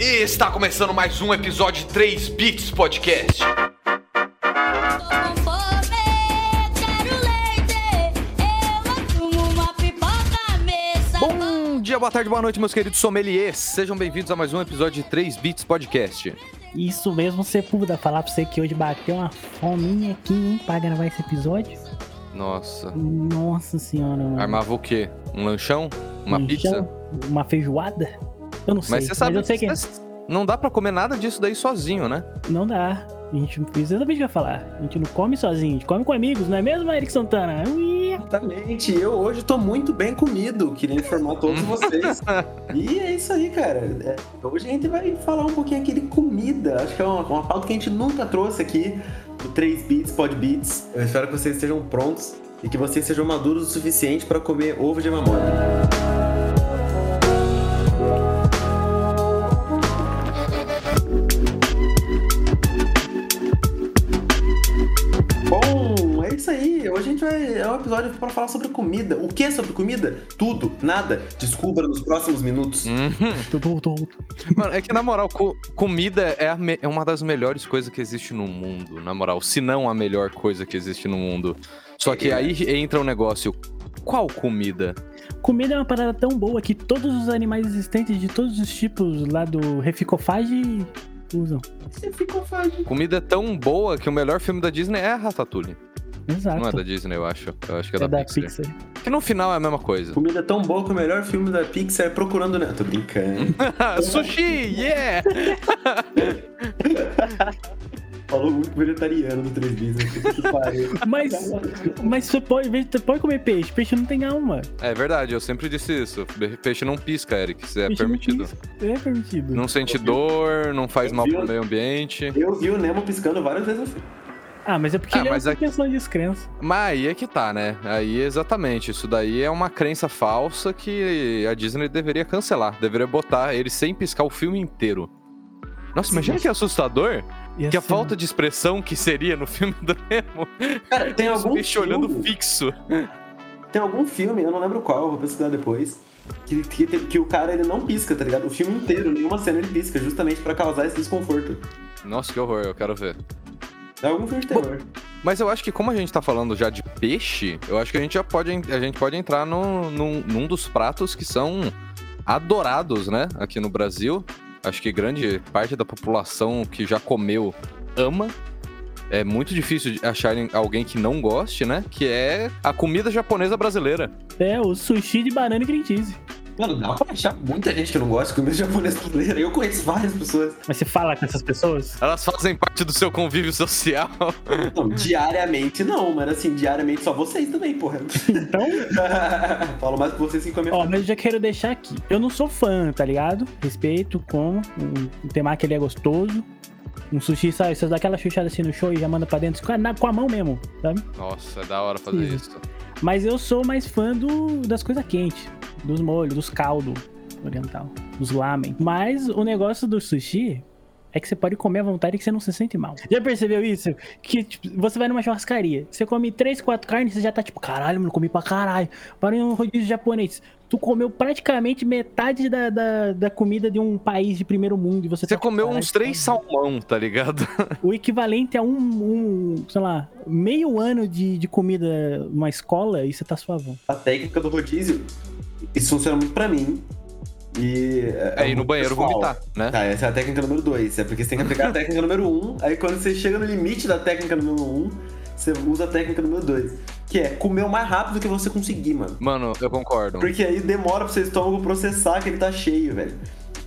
E está começando mais um episódio de 3 Bits Podcast. Bom dia, boa tarde, boa noite, meus queridos sommeliers. Sejam bem-vindos a mais um episódio de 3 Bits Podcast. Isso mesmo, Sepúlveda, falar pra você que hoje bateu uma fominha aqui, hein, pra gravar esse episódio. Nossa. Nossa senhora, mano. Armava o quê? Um lanchão? Uma Um pizza? Uma feijoada? Eu não sei, Mas você sabe eu sei que não dá pra comer nada disso daí sozinho, né? não dá. A gente exatamente o que eu ia falar. A gente não come sozinho, a gente come com amigos, não é mesmo, Eric Santana? Ui. Exatamente, eu hoje tô muito bem comido, queria informar todos vocês. e é isso aí, cara. É, hoje a gente vai falar um pouquinho aqui de comida. Acho que é uma, uma pauta que a gente nunca trouxe aqui do 3 Beats, Pod Beats. Eu espero que vocês estejam prontos e que vocês sejam maduros o suficiente para comer ovo de mamona. Hoje a gente vai. É um episódio para falar sobre comida. O que é sobre comida? Tudo, nada. Descubra nos próximos minutos. Uhum. Mano, é que na moral, co- comida é, a me- é uma das melhores coisas que existe no mundo, na moral. Se não a melhor coisa que existe no mundo. Só que aí entra um negócio. Qual comida? Comida é uma parada tão boa que todos os animais existentes de todos os tipos lá do Reficofage usam. Fácil. Comida é tão boa que o melhor filme da Disney é Ratatouille. Exato. Não é da Disney, eu acho. Eu acho que é, É da, da Pixar. Pixar. Que no final é a mesma coisa. Comida tão boa que o melhor filme da Pixar é Procurando Nemo. Tô brincando. Sushi, yeah! Falou muito vegetariano do 3 Bis. Que pariu. Mas, mas você pode, você pode comer peixe. Peixe não tem alma. É verdade, eu sempre disse isso. Peixe não pisca, Eric. Isso é Peixe não permitido. pisca. É permitido. Não sente dor, não faz mal pro meio ambiente. Eu vi o Nemo piscando várias vezes filme. Ah, mas é porque Ah, ele mas é uma aqui- questão de descrença. Mas aí é que tá, né? Aí exatamente. Isso daí é uma crença falsa que a Disney deveria cancelar. Deveria botar ele sem piscar o filme inteiro. Nossa, imagina que assustador Ia que a ser- falta de expressão que seria no filme do Nemo. Cara, tem algum peixes filme, olhando fixo. tem algum filme, eu não lembro qual, vou pesquisar depois, que, que, que o cara ele não pisca, tá ligado? O filme inteiro, nenhuma cena ele pisca, justamente pra causar esse desconforto. Nossa, que horror, eu quero ver. É algum filme de terror. Mas eu acho que como a gente tá falando já de peixe, eu acho que a gente já pode, a gente pode entrar no, num, num dos pratos que são adorados, né? Aqui no Brasil. Acho que grande parte da população que já comeu ama. É muito difícil de acharem alguém que não goste, né? Que é a comida japonesa brasileira. É, o sushi de banana e cream cheese. Mano, dá pra achar muita gente que não gosta de comida japonesa brasileira. Eu conheço várias pessoas. Mas você fala com essas pessoas? Elas fazem parte do seu convívio social. Não, diariamente não, mas assim, diariamente só vocês também, porra. Então, Falo mais com vocês que comem. ó, mas eu já quero deixar aqui. Eu não sou fã, tá ligado? Respeito, como. Um, um temaki ele é gostoso. Um sushi, sabe? Você dá aquela chuchada assim no show e já manda pra dentro com a, mão mesmo, sabe? Nossa, é da hora fazer Sim. isso. Mas eu sou mais fã do, das coisas quentes, dos molhos, dos caldos oriental, dos lamen. Mas o negócio do sushi é que você pode comer à vontade que você não se sente mal. Já percebeu isso? Que tipo, você vai numa churrascaria, você come três, quatro carnes, você já tá tipo, caralho, mano, comi pra caralho. Para um rodízio japonês. Tu comeu praticamente metade da, da, da comida de um país de primeiro mundo e você Você tá, comeu "Caralho, uns três tá bom." salmão, tá ligado? O equivalente a um, um, sei lá, meio ano de, de comida numa escola e você tá suavão. A técnica do rodízio, isso funciona muito pra mim. E. É ir no banheiro pessoal. vomitar, né? Tá, essa é a técnica número 2. É porque você tem que aplicar a técnica número 1. Um, aí quando você chega no limite da técnica número 1, um, você usa a técnica número 2. Que é comer o mais rápido que você conseguir, mano. Mano, eu concordo. Porque aí demora pro seu estômago processar que ele tá cheio, velho.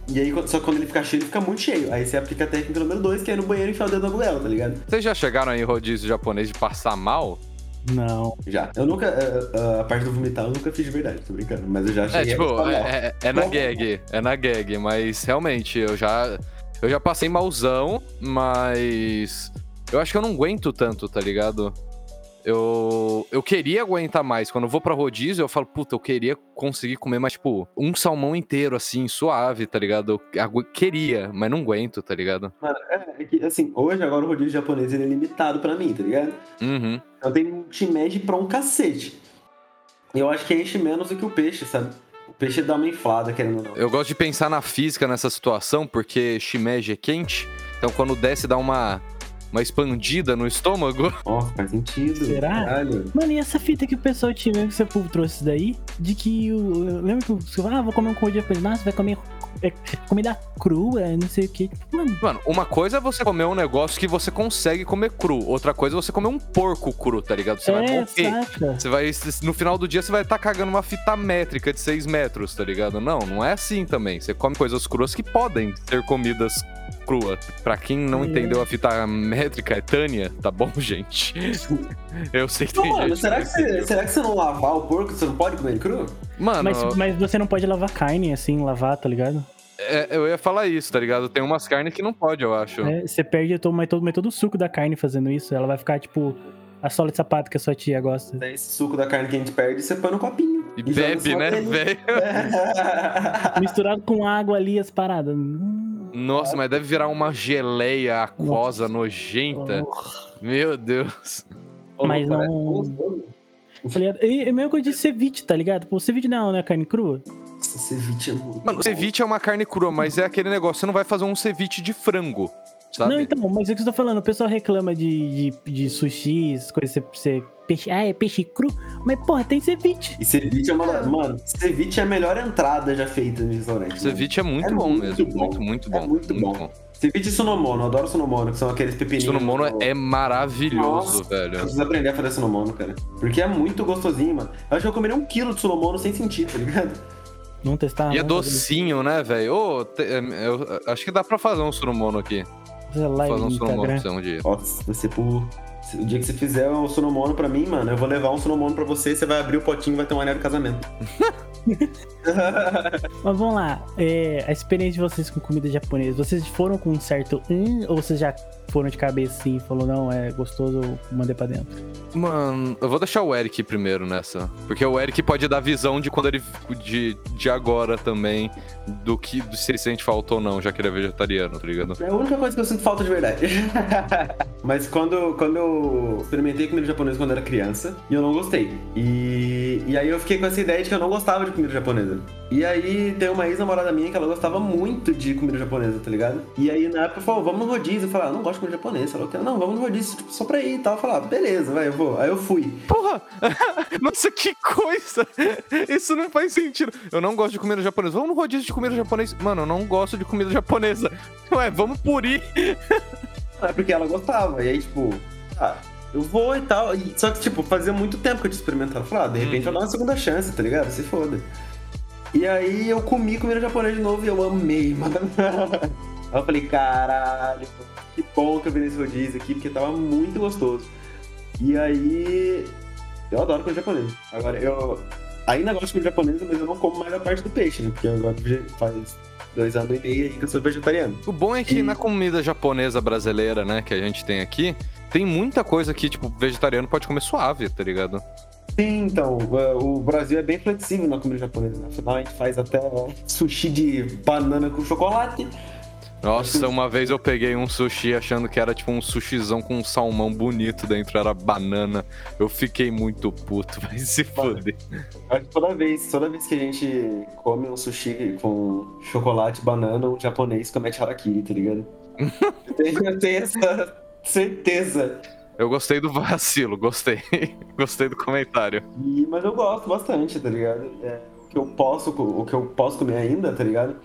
E aí, só que quando ele fica cheio, ele fica muito cheio. Aí você aplica a técnica número 2, que é ir no banheiro e enfiar o dedo na goela, tá ligado? Vocês já chegaram aí em rodízio japonês de passar mal? Não. Já. Eu nunca. A, a parte do vomitar eu nunca fiz de verdade, tô brincando. Mas eu já É, cheguei tipo, a passar mal. é, é- é na gag, é na gag, mas realmente, eu já. Eu já passei malzão, mas. Eu acho que eu não aguento tanto, tá ligado? Eu, eu queria aguentar mais. Quando eu vou pra rodízio, eu falo, puta, eu queria conseguir comer mais, tipo, um salmão inteiro, assim, suave, tá ligado? Eu queria, mas não aguento, tá ligado? Mano, é, é que, assim, hoje agora o rodízio japonês ele é limitado pra mim, tá ligado? Uhum. Então tem um shimeji pra um cacete. E eu acho que enche menos do que o peixe, sabe? O peixe dá uma inflada, querendo ou não. Eu gosto de pensar na física nessa situação, porque shimeji é quente. Então quando desce dá uma, uma expandida no estômago. Ó, faz sentido. Será? Caralho. Mano, e essa fita que o pessoal tinha mesmo que você trouxe isso daí? De que o. Lembra que você falou, ah, vou comer um comida japonês, nossa, vai comer é, comida crua, não sei o que. Mano, Mano, uma coisa é você comer um negócio que você consegue comer cru. Outra coisa é você comer um porco cru, tá ligado? Você vai é, morrer. saca? Você vai, no final do dia, você vai estar cagando uma fita métrica de 6 metros, tá ligado? Não, não é assim também. Você come coisas cruas que podem ser comidas cruas. Pra quem não É. entendeu a fita métrica, é Tânia, tá bom, gente? Eu sei que Não, tem mano, gente será que você, será que você não lavar o porco, você não pode comer ele cru? Mano, Mas, mas você não pode lavar carne assim, lavar, tá ligado? é- eu ia falar isso, tá ligado? Tem umas carnes que não pode, eu acho. É, você perde todo, mas todo, mas todo o suco da carne fazendo isso. Ela vai ficar tipo a sola de sapato que a sua tia gosta. Daí esse suco da carne que a gente perde, você põe no copinho. E joga bebe, né, velho? Misturado com água ali, as paradas. Hum, Nossa, mas deve virar uma geleia aquosa nojenta. Meu Deus. Mas não- tá ligado? E é a mesma coisa de ceviche, tá ligado? Pô, ceviche não, não é carne crua? Esse ceviche é muito Mano, bom. ceviche é uma carne crua, mas é aquele negócio, você não vai fazer um ceviche de frango, sabe? Não, então, mas é o que eu tô falando. O pessoal reclama de, de, de sushi, coisas, você, você- peixe, ah, é peixe cru. Mas, porra, tem ceviche. E ceviche é uma. da- Mano, ceviche é a melhor entrada já feita no restaurante. mano. Ceviche é muito É bom muito mesmo. bom. Muito, muito É bom. muito bom. Ceviche e sonomono, eu adoro sonomono, que são aqueles pepininhos. Sunomono no- é maravilhoso, Nossa, velho. Eu preciso aprender a fazer sonomono, cara. Porque é muito gostosinho, mano. Eu acho que eu comeria um quilo de sonomono sem sentir, tá ligado? Vamos testar. E é docinho, né, velho? Ô, te- é, eu acho que dá pra fazer um sunomono aqui. Fazer Vou live fazer um no sunomono pra Instagram. você um dia. Nossa, vai ser por. O dia que você fizer o sonomono pra mim, mano, eu vou levar um sonomono pra você, você vai abrir o potinho e vai ter um anel de casamento. Mas vamos lá. é, a experiência de vocês com comida japonesa. Vocês foram com um certo hum, ou vocês já foram de cabeça assim e falou, não, é gostoso, eu mandei pra dentro? Mano, eu vou deixar o Eric primeiro nessa. Porque o Eric pode dar visão de quando ele. de, de agora também. Do que do se ele sente falta ou não, já que ele é vegetariano, tá ligado? É a única coisa que eu sinto falta de verdade. Mas quando, quando eu experimentei comida japonesa quando eu era criança, e eu não gostei. E, e aí eu fiquei com essa ideia de que eu não gostava de comida japonesa. E aí tem uma ex-namorada minha que ela gostava muito de comida japonesa, tá ligado? E aí na época falou, vamos no rodízio. Eu falei, ah, não gosto de comida japonesa. Ela falou, não, vamos no rodízio, tipo, só pra ir e tal. Eu falei, ah, beleza, vai, eu vou. Aí eu fui. Porra! Nossa, que coisa! Isso não faz sentido. Eu não gosto de comida japonesa. Vamos no rodízio de comida japonesa. Mano, eu não gosto de comida japonesa. Ué, vamos por ir. É porque ela gostava. E aí, tipo, ah, eu vou e tal. E- só que, tipo, fazia muito tempo que eu tinha experimentado. Eu falei, ah, de repente eu vou dar uma segunda chance, tá ligado? Se foda. E aí eu comi comida japonesa de novo e eu amei, mano. Aí eu falei, caralho, que bom que eu vi nesse rodízio aqui, porque tava muito gostoso. E aí. Eu adoro comida japonesa. Agora, eu ainda gosto de comida japonesa, mas eu não como mais a parte do peixe, né? Porque agora faz dois anos e meio aí que eu sou vegetariano. O bom é que E- na comida japonesa brasileira, né, que a gente tem aqui, tem muita coisa que, tipo, vegetariano pode comer suave, tá ligado? Sim, então, o Brasil é bem flexível na comida japonesa. né? Afinal, a gente faz até sushi de banana com chocolate. Nossa, uma vez eu peguei um sushi achando que era tipo um sushizão com um salmão bonito dentro, era banana. Eu fiquei muito puto, vai se foder. Acho que toda vez, toda vez que a gente come um sushi com chocolate, banana, um japonês comete harakiri, tá ligado? eu, tenho, eu tenho essa certeza. Eu gostei do vacilo, gostei. gostei do comentário. E- mas eu gosto bastante, tá ligado? É, o, que eu posso, o que eu posso comer ainda, tá ligado?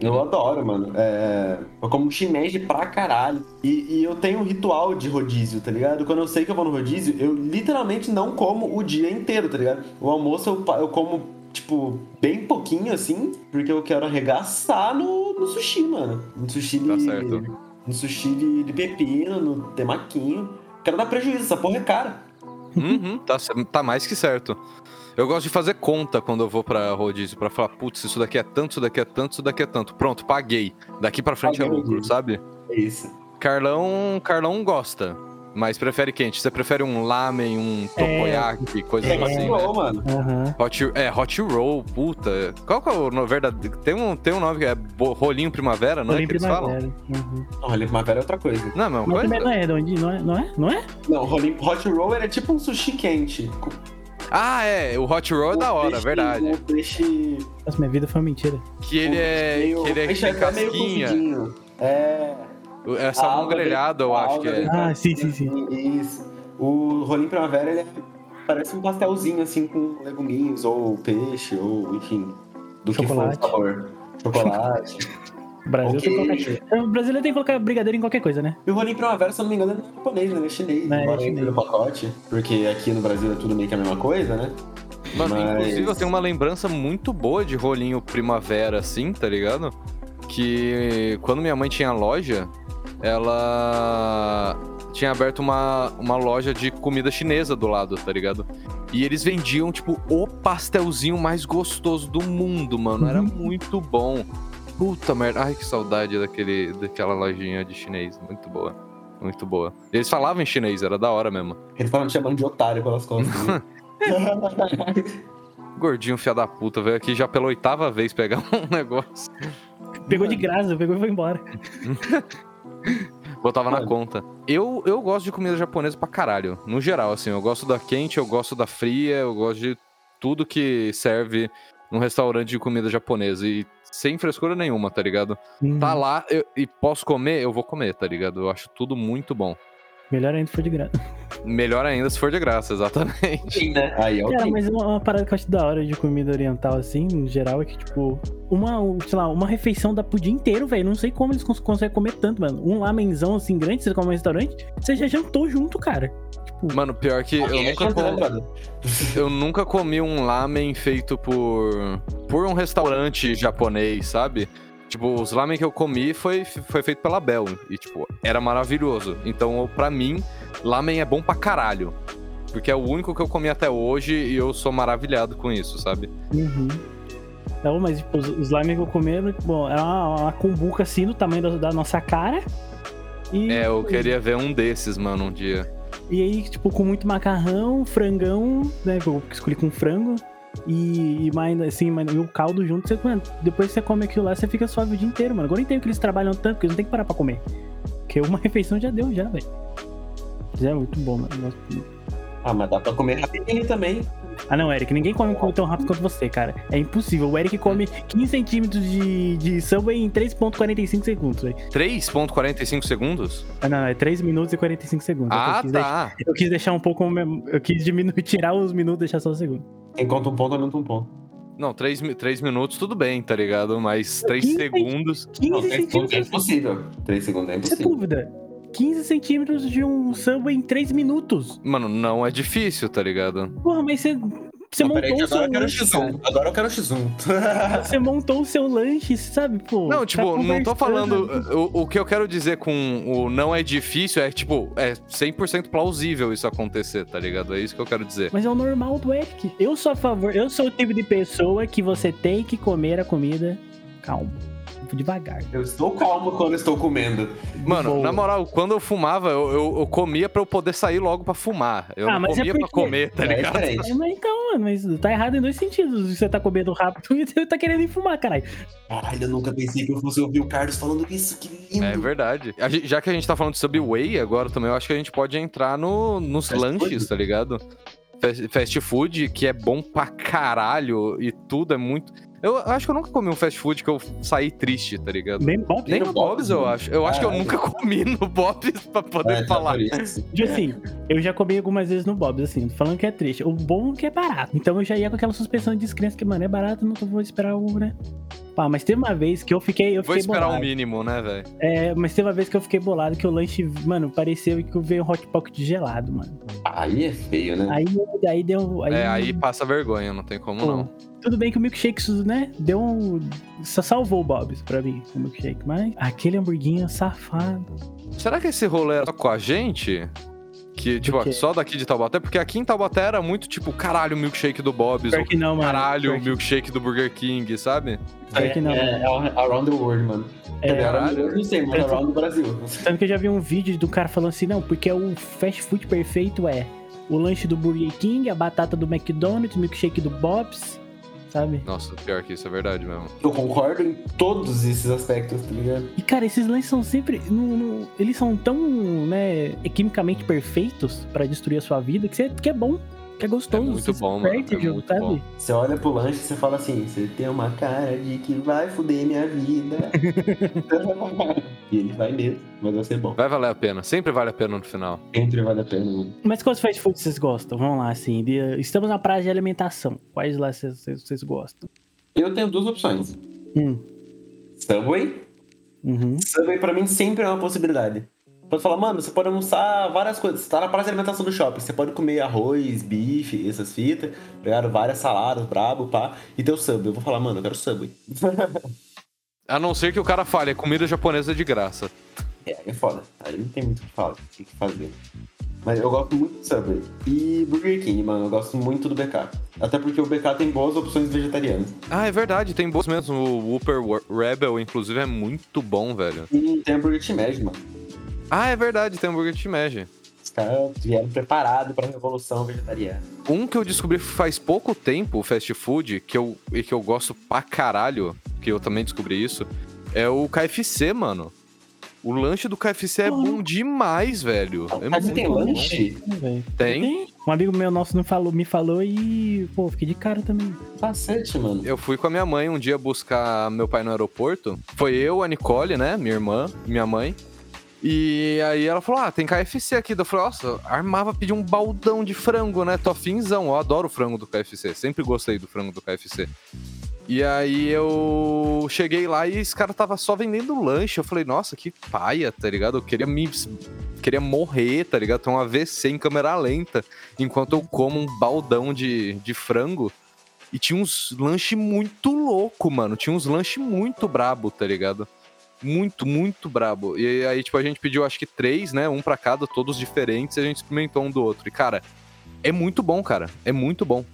Eu Uhum. adoro, mano. É, eu como shimeji pra caralho. E, e eu tenho um ritual de rodízio, tá ligado? Quando eu sei que eu vou no rodízio, eu literalmente não como o dia inteiro, tá ligado? O almoço eu, eu como, tipo, bem pouquinho, assim, porque eu quero arregaçar no, no sushi, mano. No sushi. Tá certo. No sushi de, de pepino, no temaquinho. Quero dar prejuízo, essa porra é cara. Uhum, tá, tá mais que certo. Eu gosto de fazer conta quando eu vou pra rodízio, pra falar, putz, isso daqui é tanto, isso daqui é tanto, isso daqui é tanto. Pronto, paguei. Daqui pra frente é Paguei. lucro, sabe? É isso. Carlão, Carlão gosta, mas prefere quente. Você prefere um lamen, um tokoyaki, coisas É, assim, né? bom, mano. Aham. Hot, é, hot roll, puta. Qual que é o nome verdadeiro? Tem um, tem um nome que é rolinho primavera, não é Rolinho que eles falam? primavera. Uhum. Olha, primavera é outra coisa. Não, não, Mas também não coisa. é redondinho, não é? Não é? Não é? Não, rolinho- hot roll era tipo um sushi quente. Ah, é, o Hot Roll é da hora, peixe- verdade. O peixe. Nossa, minha vida foi uma mentira. Que ele é. meio- Que ele é o peixe tem meio casquinha. É. É salmão grelhado, eu a acho que é. Ah, sim, sim, sim. Isso. O rolinho primavera, ele é- parece um pastelzinho, assim, com leguminhos, ou peixe, ou enfim. Do Chocolate. que for o sabor. Chocolate. O Brasil Ok. tem que colocar... O brasileiro tem que colocar brigadeiro em qualquer coisa, né? E o rolinho primavera, se eu não me engano, é japonês, né? É chinês. É embora chinês. entre no pacote. Porque aqui no Brasil é tudo meio que a mesma coisa, né? Mano, Mas- inclusive eu tenho uma lembrança muito boa de rolinho primavera, assim, tá ligado? Que quando minha mãe tinha loja, ela tinha aberto uma, uma loja de comida chinesa do lado, tá ligado? E eles vendiam, tipo, o pastelzinho mais gostoso do mundo, mano. Era Uhum. muito bom. Puta merda. Ai, que saudade daquele, daquela lojinha de chinês. Muito boa. Muito boa. Eles falavam em chinês, era da hora mesmo. Ele fala me chamando de otário pelas costas. né? Gordinho, fia da puta, veio aqui já pela oitava vez pegar um negócio. Pegou de graça, pegou e foi embora. Botava na Mano. conta. Eu, eu gosto de comida japonesa pra caralho. No geral, assim, eu gosto da quente, eu gosto da fria, eu gosto de tudo que serve num restaurante de comida japonesa. E sem frescura nenhuma, tá ligado? Tá Hum, lá eu- e posso comer, eu vou comer, tá ligado? Eu acho tudo muito bom. Melhor ainda se for de graça. Melhor ainda se for de graça, exatamente. Sim, né? Aí, ok. Cara, mas uma, uma parada que eu acho da hora de comida oriental, assim, no geral, é que, tipo, uma, sei lá, uma refeição dá pro dia inteiro, velho. Não sei como eles cons- conseguem comer tanto, mano. Um lamenzão assim grande, você come no restaurante, você já jantou junto, cara. Tipo, Mano, pior que eu é nunca, janta, com- brother? eu nunca comi um lamen feito por, por um restaurante japonês, sabe? Tipo, os lamen que eu comi foi, foi feito pela Bel. E, tipo, era maravilhoso. Então, pra mim, lamen é bom pra caralho. Porque é o único que eu comi até hoje e eu sou maravilhado com isso, sabe? Uhum. Não, mas tipo, os, os slime que eu comi, bom, era uma, uma cumbuca assim, do tamanho da, da nossa cara. E, É, eu queria ver um desses, mano, um dia. E aí, tipo, com muito macarrão, frangão, né? Eu escolhi com frango. E, e mais assim, mas, e o caldo junto, você, mano, depois que você come aquilo lá, você fica suave o dia inteiro, mano. Agora eu entendo que eles trabalham tanto, porque eles não tem que parar pra comer. Porque uma refeição já deu, já, velho. Já é muito bom, mano. Eu gosto muito. Ah, mas dá pra comer rapidinho também. Ah, não, Eric, ninguém come tão rápido quanto você, cara. É impossível. O Eric come 15 centímetros de, de Subway em 3,45 segundos, velho. 3,45 segundos? Ah, não, não, é 3 minutos e 45 segundos. Que eu Ah, quis deixar- tá. Eu quis deixar um pouco. Eu quis diminuir, tirar os minutos e deixar só o segundo. Quem conta um ponto, aumenta um ponto. Não, 3, três minutos tudo bem, tá ligado? Mas 3 Quinze segundos. 15 Não, 3 segundos é impossível. 3 segundos é Sem impossível. dúvida. 15 centímetros de um Subway em 3 minutos. Mano, não é difícil, tá ligado? Porra, mas você. Você Não, montou o seu agora eu quero lanche, cara. X1. Agora eu quero X1. Você montou o seu lanche, sabe? Pô, Não, tá tipo, não tô falando. O, o que eu quero dizer com o não é difícil é, tipo, é 100% plausível isso acontecer, tá ligado? É isso que eu quero dizer. Mas é o normal do Eric. Eu sou a favor, eu sou o tipo de pessoa que você tem que comer a comida calmo. Devagar. Eu estou calmo quando estou comendo. Mano, boa. na moral, quando eu fumava, eu, eu, eu comia pra eu poder sair logo pra fumar. Eu Ah, não mas é comia pra porque- comer, tá É ligado? diferente. É, mas então, mano, mas tá errado em dois sentidos. Você tá comendo rápido e você tá querendo ir fumar, caralho. Caralho, eu nunca pensei que eu fosse ouvir o Carlos falando isso. Que lindo. É verdade. A gente- já que a gente tá falando de Subway agora também, eu acho que a gente pode entrar no, nos Fast lanches, food? tá ligado? Fast, fast food, que é bom pra caralho e tudo é muito. Eu acho que eu nunca comi um fast food que eu saí triste, tá ligado? Bom. Nem no Bob's, Bob's, eu acho. Eu acho que eu Caralho. nunca comi no Bob's pra poder É, falar. isso. Tipo assim, eu já comi algumas vezes no Bob's, assim, falando que é triste. O bom é que é barato. Então eu já ia com aquela suspensão de descrença que, mano, é barato, não vou esperar o, né? Pá, mas teve uma vez que eu fiquei, eu Vou fiquei esperar o bolado. mínimo, né, velho? É, mas teve uma vez que eu fiquei bolado que o lanche, mano, pareceu que veio um hot pocket gelado, mano. Aí é feio, né? Aí, aí deu. Aí, É, aí passa vergonha, não tem como Pô, não. Tudo bem que o milkshake, né? Deu um. Só salvou o Bob's pra mim, o milkshake. Mas aquele hamburguinho safado. Será que esse rolê era só com a gente? Que, tipo, só daqui de Taubaté? Porque aqui em Taubaté era muito, tipo, caralho, o milkshake do Bob's. Pior que não, mano. Caralho, o milkshake do Burger King, sabe? Pior que não. É, é around the world, mano. É, around world, não sei, mas É, around the Brasil. Sabe que eu já vi um vídeo do cara falando assim, não, porque o fast food perfeito é o lanche do Burger King, a batata do McDonald's, o milkshake do Bob's, sabe? Nossa, pior que isso é verdade mesmo. Eu concordo em todos esses aspectos, tá ligado? E cara, esses lanches são sempre. não- não- eles são tão, né, quimicamente perfeitos pra destruir a sua vida que, você, que é bom. Que é gostoso. É muito bom, se mano, é muito sabe? bom. Você olha pro lanche e você fala assim, você tem uma cara de que vai fuder minha vida. e ele vai mesmo, mas vai ser bom. Vai valer a pena. Sempre vale a pena no final. Sempre vale a pena. mano. Mas quais fast food vocês gostam? Vamos lá, assim. de- Estamos na praia de alimentação. Quais lá vocês, vocês- vocês gostam? Eu tenho duas opções. Hum. Subway. Uhum. Subway pra mim sempre é uma possibilidade. Pode falar, mano, você pode almoçar várias coisas. Você tá na praça de alimentação do shopping. Você pode comer arroz, bife, essas fitas. Pegaram várias saladas, brabo, pá. E tem o Subway. Eu vou falar, mano, eu quero Subway. A não ser que o cara fale, é comida japonesa de graça. É, é foda. Aí não tem muito o que falar, o que fazer. Mas eu gosto muito do Subway. E Burger King, mano, eu gosto muito do BK. Até porque o BK tem boas opções vegetarianas. Ah, é verdade, tem boas mesmo. O Whopper Rebel, inclusive, é muito bom, velho. E tem a Burger T-Mag, mano. Ah, é verdade, tem hambúrguer de Mag. Os caras vieram preparados pra revolução vegetariana. Um que eu descobri faz pouco tempo, o fast food, que eu, e que eu gosto pra caralho, que eu também descobri isso, é o KFC, mano. O lanche do KFC é bom demais, velho. É Mas muito tem bom. lanche? Velho. Tem. Um amigo meu nosso não falou, me falou e, pô, fiquei de cara também. Cacete, mano. Eu fui com a minha mãe um dia buscar meu pai no aeroporto. Foi eu, a Nicole, né? Minha irmã, minha mãe. E aí ela falou: Ah, tem KFC aqui. Eu falei, nossa, armava pedir um baldão de frango, né? Tô afinzão, eu adoro o frango do KFC. Sempre gostei do frango do KFC. E aí eu cheguei lá e esse cara tava só vendendo lanche. Eu falei, nossa, que paia, tá ligado? Eu queria me. Queria morrer, tá ligado? Ter um AVC em câmera lenta. Enquanto eu como um baldão de, de frango. E tinha uns lanche muito louco, mano. Tinha uns lanche muito brabo, tá ligado? Muito, muito brabo. E aí, tipo, a gente pediu acho que três, né? Um pra cada, todos diferentes, e a gente experimentou um do outro. E, cara, é muito bom, cara. É muito bom.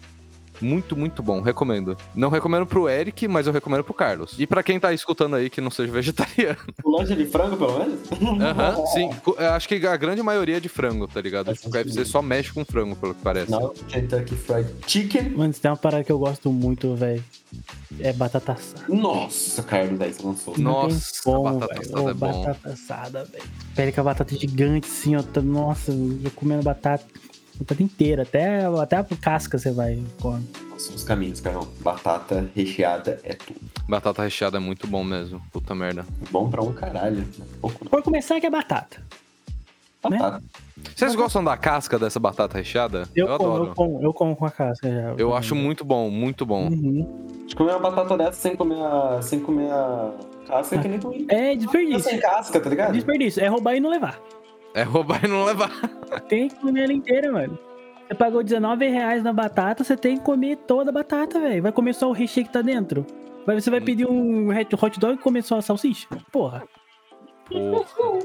Muito, muito bom. Recomendo. Não recomendo pro Eric, mas eu recomendo pro Carlos. E pra quem tá escutando aí que não seja vegetariano. O lanche de frango, pelo menos? Aham, sim. Co- eu Acho que a grande maioria é de frango, tá ligado? Tipo, o KFC só mexe com frango, pelo que parece. Não, Kentucky Fried Chicken. Mano, tem uma parada que eu gosto muito, velho. É batata assada. Nossa, Carlos, aí você lançou. Nossa, como, batata velho. assada Ô, é bom. Batata assada, velho. Pega aquela batata gigante assim, ó. tá- Nossa, eu comendo batata. Batata inteira, até, até a casca você vai come. São os caminhos, Carol. Batata recheada é tudo. Batata recheada é muito bom mesmo. Puta merda. Bom pra um caralho. né? Pouco. Por começar, que é batata. Né? Batata. Vocês gostam da casca dessa batata recheada? Eu, como, adoro. eu como, eu como com a casca já. Eu acho muito bom, muito bom. Uhum. De comer uma batata dessa sem comer a, sem comer a casca é que nem comer. É desperdício. Sem casca, tá ligado? Desperdício. É roubar e não levar. É roubar e não levar. Tem que comer ela inteira, mano. Você pagou 19 reais na batata, você tem que comer toda a batata, velho. Vai comer só o recheio que tá dentro. Vai- Você vai pedir um hot hot dog e comer só a salsicha? Porra. Porra.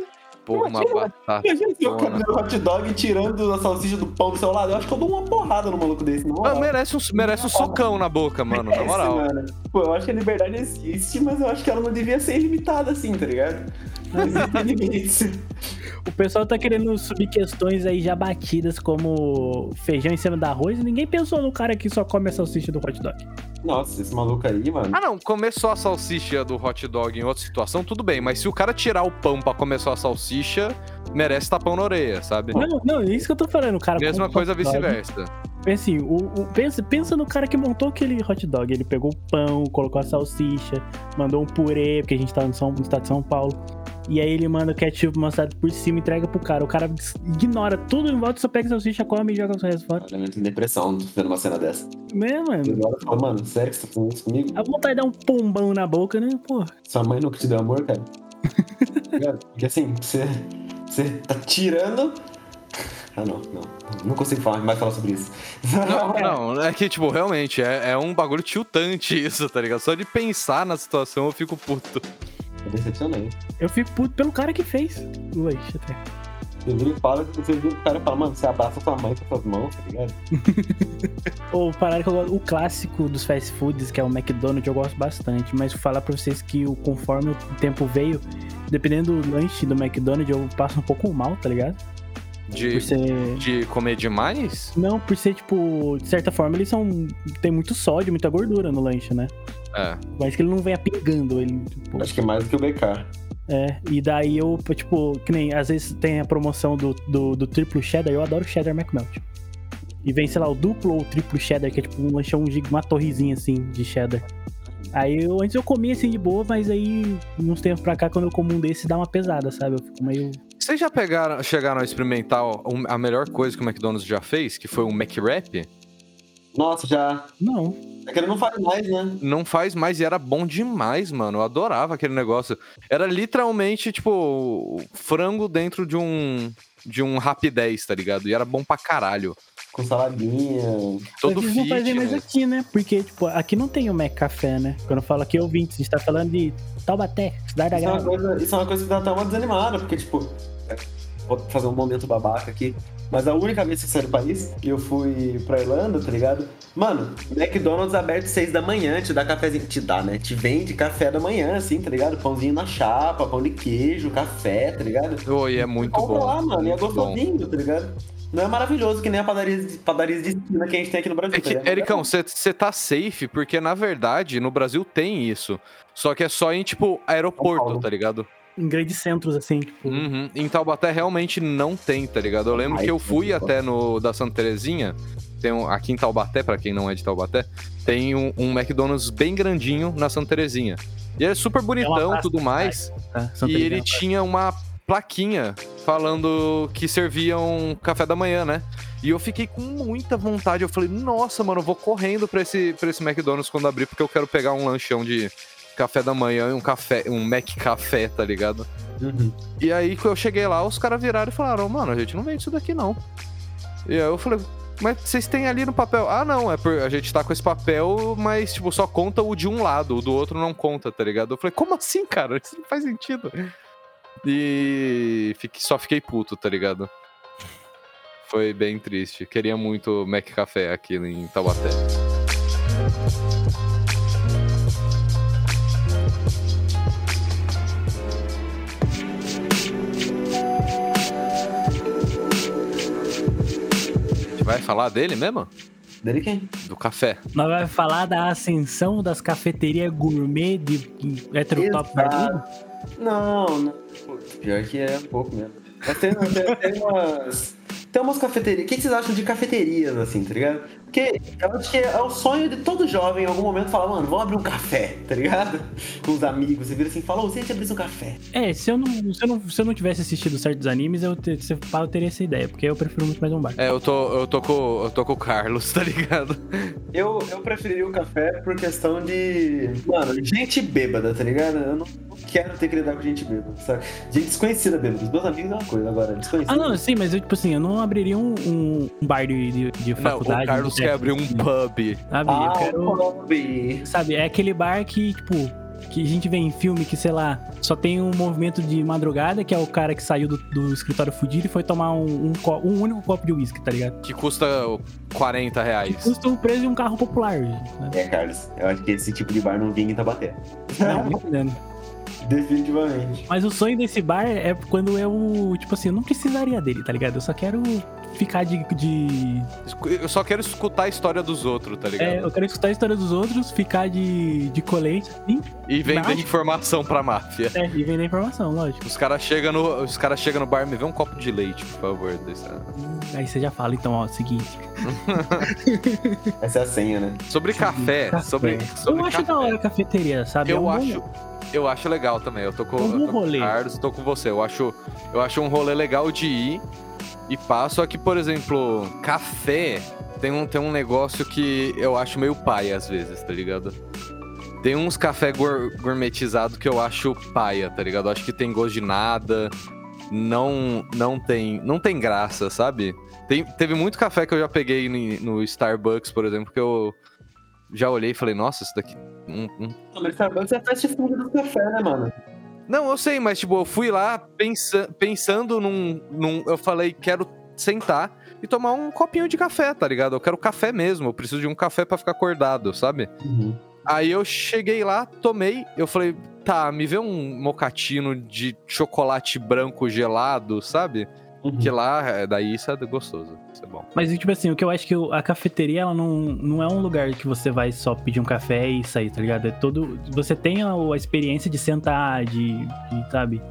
Porra, uma batata. Imagina se eu hot dog tirando a salsicha do pão do seu lado. Eu acho que eu dou uma porrada no maluco desse. Na Ah, moral. merece, um, merece um socão na boca, mano, na moral. mano. Pô, eu acho que a liberdade existe, mas eu acho que ela não devia ser ilimitada assim, tá ligado? Não. O pessoal tá querendo subir questões aí já batidas como feijão em cima do arroz e ninguém pensou no cara que só come a salsicha do hot dog. Nossa, esse maluco aí, mano. Ah, não, comer só a salsicha do hot dog em outra situação, tudo bem. Mas se o cara tirar o pão pra comer só a salsicha, merece tapão na orelha, sabe? Não, não, é isso que eu tô falando, o cara. Mesma coisa vice-versa. Assim, o, o- pensa, pensa no cara que montou aquele hot dog. Ele pegou o pão, colocou a salsicha, mandou um purê, porque a gente tá no, São, no estado de São Paulo. E aí ele manda o ketchup mostrado por cima e entrega pro cara. O cara ignora tudo em volta, só pega salsicha, come e joga o resto fora. Eu em depressão vendo uma cena dessa. Né, mano? Agora eu falo, mano, sério que você tá fazendo isso comigo? A vontade de dar um pombão na boca, né? Pô. Sua mãe nunca te deu amor, cara? Porque assim, você, você tá tirando. Ah, não, não. Não consigo falar, mais falar sobre isso. Não, não, é que, tipo, realmente, é, é um bagulho tiltante isso, tá ligado? Só de pensar na situação eu fico puto. É decepcionante. Eu fico puto pelo cara que fez o lanche até. Você vira e fala, você vira o cara e fala, mano, você abraça sua mãe com suas mãos, tá ligado? O parada que eu gosto, o clássico dos fast foods, que é o McDonald's, eu gosto bastante. Mas falar pra vocês que o, conforme o tempo veio, dependendo do lanche do McDonald's, eu passo um pouco mal, tá ligado? De, Por ser. de comer demais? Não, por ser, tipo, de certa forma, eles são. Tem muito sódio, muita gordura no lanche, né? É. Mas que ele não venha pingando, ele, tipo, Acho que é mais do que o BK. É, e daí eu, tipo, que nem, às vezes tem a promoção do, do, do triplo cheddar, eu adoro cheddar McMelt. E vem, sei lá, o duplo ou o triplo cheddar, que é tipo um lanchão, uma torrezinha assim de cheddar. Aí eu, antes eu comia assim de boa, mas aí, uns tempos pra cá, quando eu como um desse, dá uma pesada, sabe? Eu fico meio. Vocês já pegaram, chegaram a experimentar a melhor coisa que o McDonald's já fez, que foi um McWrap? Nossa, já. Não. É que ele não faz mais, né? Não faz mais e era bom demais, mano. Eu adorava aquele negócio. Era literalmente, tipo, frango dentro de um de um Rapidez, tá ligado? E era bom pra caralho. Com saladinha. Todo eles não fazem mais fitness. aqui, né? Porque, tipo, aqui não tem o Mac Café, né? Quando eu falo aqui, ouvintes, a gente tá falando de Taubaté, cidade da Isso é, uma Grava. coisa, isso é uma coisa que dá até uma desanimada, porque, tipo, é, vou fazer um momento babaca aqui. Mas a única vez que eu saí do país, eu fui pra Irlanda, tá ligado? Mano, McDonald's aberto 6 da manhã, te dá cafezinho. Te dá, né? Te vende café da manhã, assim, tá ligado? Pãozinho na chapa, pão de queijo, café, tá ligado? Oi, é muito Compra bom. lá, mano, e é gostosinho, tá ligado? Não é maravilhoso que nem a padaria, padarias de esquina que a gente tem aqui no Brasil. É tá que, ligado? Ericão, você tá safe, porque na verdade no Brasil tem isso. Só que é só em, tipo, aeroporto, tá ligado? Em grandes centros, assim, tipo. Uhum. Em Taubaté realmente não tem, tá ligado? Eu lembro Ai, que eu fui até no da Santa Terezinha. Tem um, aqui em Taubaté, pra quem não é de Taubaté, tem um, um McDonald's bem grandinho na Santa Terezinha. E ele é super bonitão, praça tudo mais. tá? Santa E ele Helena. tinha uma plaquinha falando que serviam café da manhã, né? E eu fiquei com muita vontade. Eu falei, nossa, mano, eu vou correndo pra esse, pra esse McDonald's quando abrir, porque eu quero pegar um lanchão de café da manhã e um café, um Mac café, tá ligado? Uhum. E aí, quando eu cheguei lá, os caras viraram e falaram, mano, a gente não vende isso daqui, não. E aí eu falei, mas vocês têm ali no papel? Ah, não, é por, a gente tá com esse papel, mas, tipo, só conta o de um lado, o do outro não conta, tá ligado? Eu falei, como assim, cara? Isso não faz sentido. E fiquei- só fiquei puto, tá ligado? Foi bem triste. Queria muito Mac Café aqui em Taubaté. Vai falar dele mesmo? Dele quem? Do café. Nós vamos falar da ascensão das cafeterias gourmet de heterotop barbudo. Não, não. Pior que é um pouco mesmo. Mas tem, tem, tem umas. Tem umas cafeterias. O que vocês acham de cafeterias, assim, tá ligado? Porque eu acho que é o sonho de todo jovem em algum momento falar, mano, vamos abrir um café, tá ligado? Com os amigos. Você vira assim, fala, ô, se a gente abrisse um café. É, se eu, não, se, eu não, se eu não tivesse assistido certos animes, eu, te, eu teria essa ideia, porque eu prefiro muito mais um bar. É, eu tô, eu tô, com, eu tô com o Carlos, tá ligado? Eu, eu preferiria o café por questão de. Mano, gente bêbada, tá ligado? Eu não, não quero ter que lidar com gente bêbada, sabe? Gente desconhecida bêbada. Os meus amigos é uma coisa, agora, desconhecida. Ah, não, sim, mas eu, tipo assim, eu não abriria um, um, bar de, de, de Não, o faculdade. Carlos quer abrir um pub. Sabe? Ah, eu quero. Bob. Sabe, é aquele bar que, tipo, que a gente vê em filme que, sei lá, só tem um movimento de madrugada, que é o cara que saiu do, do escritório fudido e foi tomar um, um, co- um único copo de uísque, tá ligado? Que custa 40 reais. Custa o preço de um carro popular, né? É, Carlos, eu acho que esse tipo de bar não vinha em Tabaté. Não, nem fudendo. Definitivamente. Mas o sonho desse bar é quando eu, tipo assim, eu não precisaria dele, tá ligado? Eu só quero ficar de. de Eu só quero escutar a história dos outros, tá ligado? é, eu quero escutar a história dos outros, ficar de, de colete, assim, E vender Nada. informação pra máfia. é, e vender informação, lógico. Os caras chegam no, os cara chega no bar, me vê um copo de leite, por favor. dessa- Aí você já fala, então, ó, seguinte. Essa é a senha, né? Sobre café, Café. sobre, sobre eu acho café. da hora a cafeteria, sabe? É Eu um acho, eu acho legal também. Eu tô com, Um eu tô com o rolê. Carlos, tô com você. Eu acho, eu acho um rolê legal de ir e pá. Só que, por exemplo, café tem um, tem um negócio que eu acho meio paia às vezes, tá ligado? Tem uns café gour, gourmetizado que eu acho paia, tá ligado? Acho que tem gosto de nada. Não, não tem, não tem graça, sabe? Tem- teve muito café que eu já peguei no, no Starbucks, por exemplo, que eu já olhei e falei, nossa, isso daqui um- um Não, mas Starbucks é fast food do café, né, mano? Não, eu sei, mas tipo, eu fui lá pensa pensando num, num. Eu falei, quero sentar e tomar um copinho de café, tá ligado? Eu quero café mesmo, eu preciso de um café pra ficar acordado, sabe? Aí eu cheguei lá, tomei, eu falei, tá, me vê um mocatino de chocolate branco gelado, sabe? Uhum. Que lá, é, daí isso é gostoso, isso é bom. Mas, tipo assim, o que eu acho que a cafeteria, ela não, não é um lugar que você vai só pedir um café e sair, tá ligado? É todo. Você tem a, a experiência de sentar, de, de, sabe?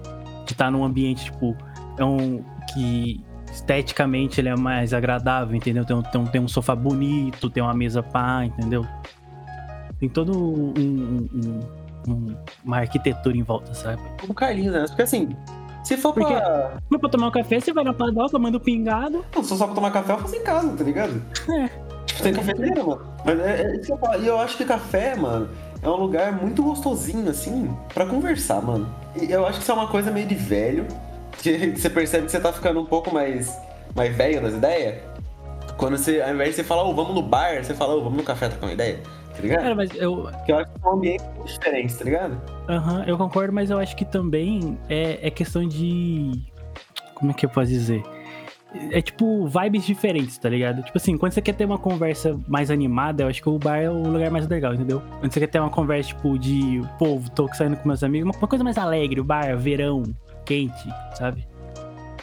De estar num ambiente, tipo. É um. Que. esteticamente ele é mais agradável, entendeu? Tem, um- tem, um- tem um sofá bonito, tem uma mesa pá, entendeu? Tem todo um, um- um- um- uma arquitetura em volta, sabe? Como o Carlinhos, né? Porque assim, se for Porque- pra. Mas pra tomar um café, você vai na padoca, manda um pingado. Não, se for só pra tomar café, eu faço em casa, tá ligado? É. Tipo, tem cafeteira, mano. Mas é, é isso que eu falo. E eu acho que café, mano, é um lugar muito gostosinho, assim, pra conversar, mano. E eu acho que isso é uma coisa meio de velho. Que você percebe que você tá ficando um pouco mais, mais velho das ideias. Quando você, ao invés de você falar, ô, vamos no bar, você fala, ô, vamos no café trocar uma ideia. Tá ligado? Cara, mas eu, Porque eu acho que são ambientes muito diferentes, tá ligado? Aham, eu concordo, mas eu acho que também é, é questão de. Como é que eu posso dizer? É tipo vibes diferentes, tá ligado? Tipo assim, quando você quer ter uma conversa mais animada, eu acho que o bar é o lugar mais legal, entendeu? Quando você quer ter uma conversa, tipo, de, pô, tô saindo com meus amigos, uma, uma coisa mais alegre, o bar, verão, quente, sabe?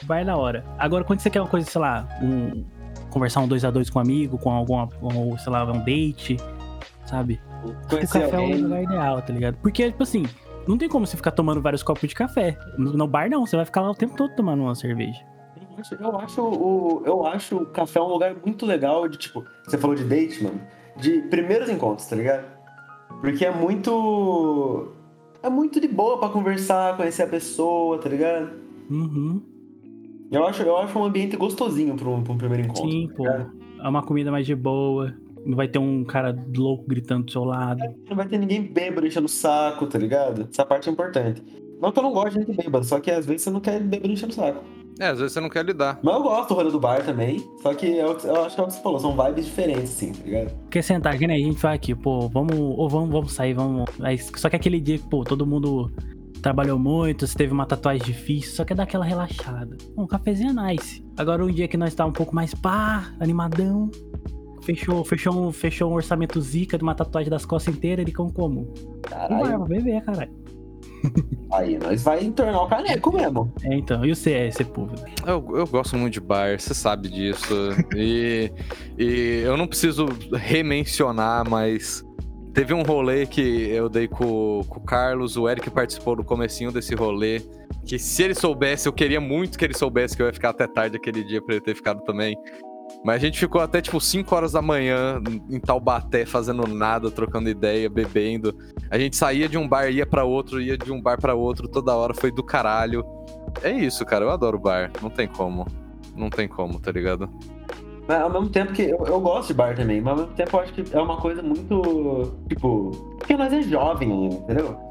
O bar é da hora. Agora, quando você quer uma coisa, sei lá, um, conversar um dois a dois com um amigo, com alguma, ou, sei lá, um date, sabe? o Conhecer café é o alguém. lugar ideal, tá ligado? Porque, tipo assim, não tem como você ficar tomando vários copos de café. No, no bar, não. Você vai ficar lá o tempo todo tomando uma cerveja. Eu acho- o, eu acho o café um lugar muito legal de, tipo, você falou de date, mano, de primeiros encontros, tá ligado? Porque é muito. É muito de boa pra conversar, conhecer a pessoa, tá ligado? Uhum. Eu acho, eu acho um ambiente gostosinho pra um, pra um primeiro encontro. Sim, tá pô. É uma comida mais de boa. Não vai ter um cara louco gritando do seu lado. Não vai ter ninguém bêbado enchendo o saco, tá ligado? Essa parte é importante. Não que eu não gosto de gente bêbada, só que às vezes você não quer bêbado enchendo o saco. É, às vezes você não quer lidar. Mas eu gosto do rolê do bar também, só que eu, eu acho que é o que você falou, são vibes diferentes, assim, tá ligado? Porque sentar, que nem a gente fala aqui, pô, vamos, ou vamos, vamos sair, vamos. Aí, só que aquele dia que, pô, todo mundo trabalhou muito, você teve uma tatuagem difícil, só quer dar aquela relaxada. Um cafezinho é nice. Agora um dia que nós tá um pouco mais pá, animadão. Fechou, fechou, um, fechou um orçamento zica de uma tatuagem das costas inteiras, ele como como? Caralho. pra beber, caralho. Aí nós vai entornar o caneco mesmo. É, então, e o CS, povo? Eu, eu gosto muito de bar, você sabe disso. e, e eu não preciso remencionar, mas teve um rolê que eu dei com, com o Carlos, o Eric participou do comecinho desse rolê. Que se ele soubesse, eu queria muito que ele soubesse que eu ia ficar até tarde aquele dia pra ele ter ficado também. Mas a gente ficou até tipo 5 horas da manhã em Taubaté, fazendo nada, trocando ideia, bebendo. A gente saía de um bar, ia pra outro, ia de um bar pra outro toda hora, foi do caralho. É isso, cara, eu adoro bar, não tem como. Não tem como, tá ligado? Mas ao mesmo tempo que eu, eu gosto de bar também, mas ao mesmo tempo eu acho que é uma coisa muito. Tipo. Porque nós é jovem entendeu?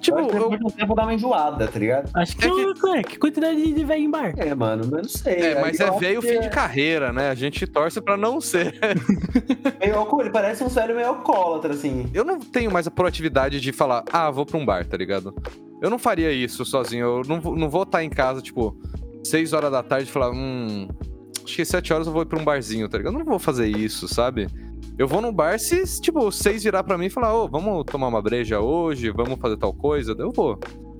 Tipo, eu depois de um tempo dá uma enjoada, tá ligado? Acho que, É que- é, que quantidade de velho em bar. É, mano, mas não sei. É, mas é velho fim de carreira, né? A gente torce pra não ser. Meio alcool, ele parece um velho meio alcoólatra, assim. Eu não tenho mais a proatividade de falar, ah, vou pra um bar, tá ligado? Eu não faria isso sozinho. Eu não, vou- não vou estar em casa, tipo, 6 horas da tarde e falar, hum. Acho que 7 horas eu vou ir pra um barzinho, tá ligado? Eu não vou fazer isso, sabe? Eu vou num bar se, tipo, seis virar pra mim e falar, ô, vamos tomar uma breja hoje, vamos fazer tal coisa, eu vou.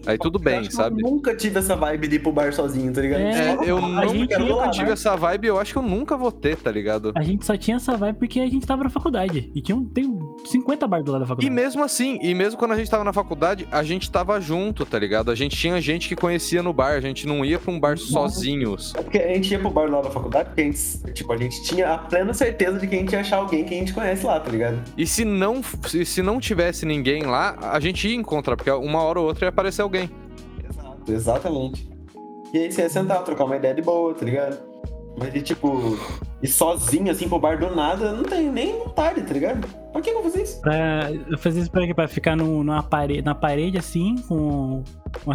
Aí tudo Eu bem, que sabe? Eu nunca tive essa vibe de ir pro bar sozinho, tá ligado? É, eu eu Nunca lá, tive né? essa vibe, eu acho que eu nunca vou ter, tá ligado? A gente só tinha essa vibe porque a gente tava na faculdade. E tinha um, tem 50 bar do lado da E faculdade. mesmo assim, e mesmo quando a gente tava na faculdade, a gente tava junto, tá ligado? A gente tinha gente que conhecia no bar, a gente não ia pra um bar sozinhos. É porque a gente ia pro bar lá da faculdade, porque a gente, tipo, a gente tinha a plena certeza de que a gente ia achar alguém que a gente conhece lá, tá ligado? E se não, se, se não tivesse ninguém lá, a gente ia encontrar, porque uma hora ou outra ia aparecer alguém. Exato, exatamente. E aí você ia sentar, trocar uma ideia de boa, tá ligado? Mas e tipo, ir sozinho assim pro bar do nada, eu não tenho nem vontade, tá ligado? Pra que eu vou fazer isso? Pra, eu fazia isso pra quê? Pra ficar no, numa parede, na parede assim, com, com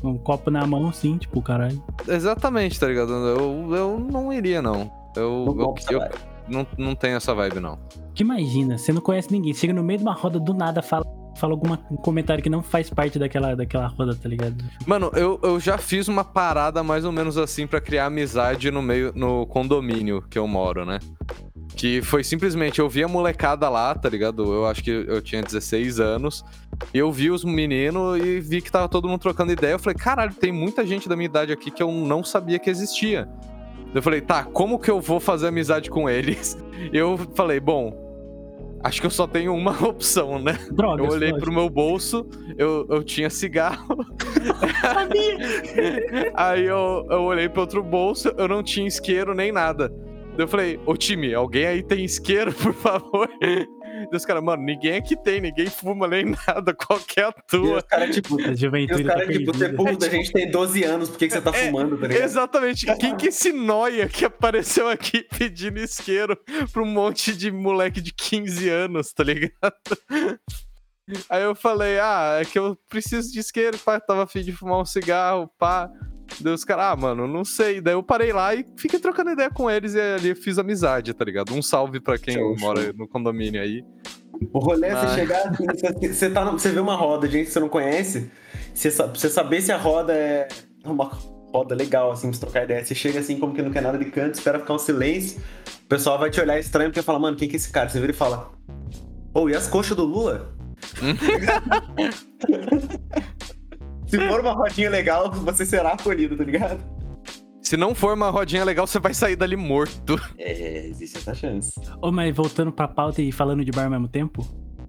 com um copo na mão, assim, tipo, caralho. Exatamente, tá ligado? Eu, eu não iria, não. Eu, Não eu, eu não, não tenho essa vibe, não. Que imagina, você não conhece ninguém, chega no meio de uma roda do nada, fala, fala algum comentário que não faz parte daquela, daquela roda, tá ligado? Mano, eu, eu já fiz uma parada mais ou menos assim pra criar amizade no meio no condomínio que eu moro, né? Que foi simplesmente, eu vi a molecada lá, tá ligado? Eu acho que eu tinha 16 anos. E eu vi os meninos e vi que tava todo mundo trocando ideia. Eu falei, caralho, tem muita gente da minha idade aqui que eu não sabia que existia. Eu falei, tá, como que eu vou fazer amizade com eles? Eu falei, bom, acho que eu só tenho uma opção, né? Drogas. Eu olhei lógico. pro meu bolso, eu, eu tinha cigarro. Aí eu, eu olhei pro outro bolso, eu não tinha isqueiro nem nada. Eu falei, ô time, alguém aí tem isqueiro, por favor? Daí os caras, mano, ninguém aqui tem, ninguém fuma nem nada, qual que é a E tua? os caras, tipo, A e os juventude tá caras, tipo, você, puta, a gente tem 12 anos, por que, que você tá É, fumando, tá ligado? Exatamente, quem que esse noia que apareceu aqui pedindo isqueiro pra um monte de moleque de 15 anos, tá ligado? Aí eu falei, ah, é que eu preciso de isqueiro, pá, tava afim de fumar um cigarro, pá. Daí os caras, ah, mano, não sei. Daí eu parei lá e fiquei trocando ideia com eles e ali eu fiz amizade, tá ligado? Um salve pra quem Show, mora no condomínio aí. O rolê é Ah. você chegar você, você, tá, você vê uma roda de gente que você não conhece, você, você saber se a roda é uma roda legal, assim, pra você trocar ideia. Você chega assim, como que não quer nada de canto, espera ficar um silêncio, o pessoal vai te olhar estranho porque fala, mano, quem que é esse cara? Você vira e fala, ô, e as coxas do Lula? se for uma rodinha legal, você será acolhido, tá ligado? Se não for uma rodinha legal, você vai sair dali morto. É, existe essa chance. Ô, mas voltando pra pauta e falando de bar ao mesmo tempo.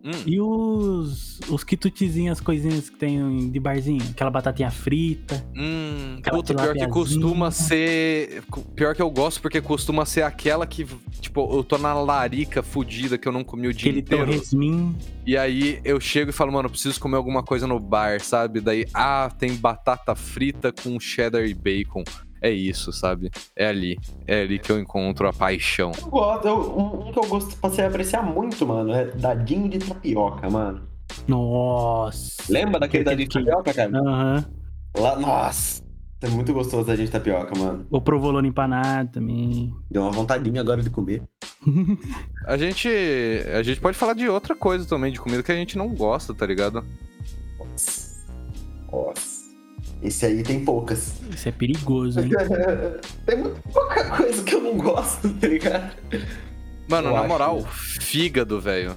Hum. E os, os quitutezinhos, as coisinhas que tem de barzinho? Aquela batatinha frita. Hum, puta, pior que costuma ser. Pior que eu gosto, porque costuma ser aquela que, tipo, eu tô na larica fudida que eu não comi o dia Aquele inteiro. torresmin. E aí eu chego e falo, mano, preciso comer alguma coisa no bar, sabe? Daí, ah, tem batata frita com cheddar e bacon. É isso, sabe? É ali. É ali que eu encontro a paixão. Eu gosto, eu- um, um que eu gosto, passei a apreciar muito, mano, é dadinho de tapioca, mano. Nossa. Lembra daquele dadinho de tapioca, cara? Aham. Lá, nossa, é muito gostoso dadinho de tapioca, mano. O provolone empanado também. Deu uma vontadinha agora de comer. A gente. A gente pode falar de outra coisa também, de comida que a gente não gosta, tá ligado? Nossa. Nossa. Esse aí tem poucas. Isso é perigoso, hein? tem muito pouca coisa que eu não gosto, tá ligado? Mano, Eu na acho, moral, fígado, velho.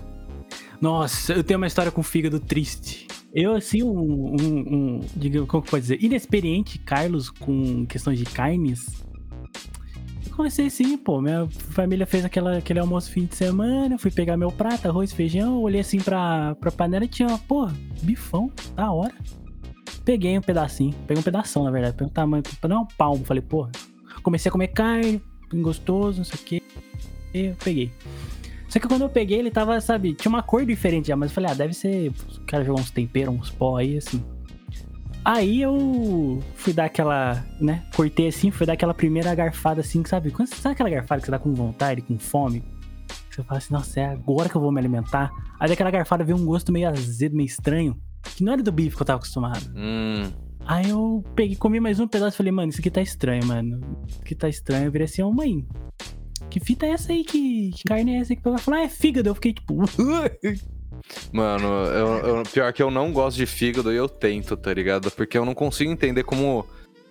Nossa, eu tenho uma história com fígado triste. Eu, assim, um, um, um diga, como que pode dizer, inexperiente Carlos com questões de carnes. Eu comecei assim, pô, minha família fez aquela, aquele almoço fim de semana, eu fui pegar meu prato, arroz, feijão, olhei assim pra, pra panela e tinha, pô, bifão, da hora. Peguei um pedacinho, peguei um pedação, na verdade, peguei um tamanho, não um palmo, falei, pô, comecei a comer carne, gostoso, não sei o que, eu peguei. Só que quando eu peguei, ele tava, sabe, tinha uma cor diferente já, mas eu falei, ah, deve ser. O cara jogou uns temperos, uns pó aí, assim. Aí eu fui dar aquela, né? Cortei assim, fui dar aquela primeira garfada assim, sabe? Quando, sabe aquela garfada que você dá com vontade, com fome? Você fala assim, nossa, é agora que eu vou me alimentar. Aí daquela garfada veio um gosto meio azedo, meio estranho. Que não era do bife que eu tava acostumado. Hum. Aí eu peguei, comi mais um pedaço e falei, mano, isso aqui tá estranho, mano. Isso aqui tá estranho. Eu virei assim, ô mãe. Que fita é essa aí? Que, que carne é essa aí que pegou? Ela falou, ah, é fígado. Eu fiquei tipo, Mano, eu, eu- pior que eu não gosto de fígado e eu tento, tá ligado? Porque eu não consigo entender como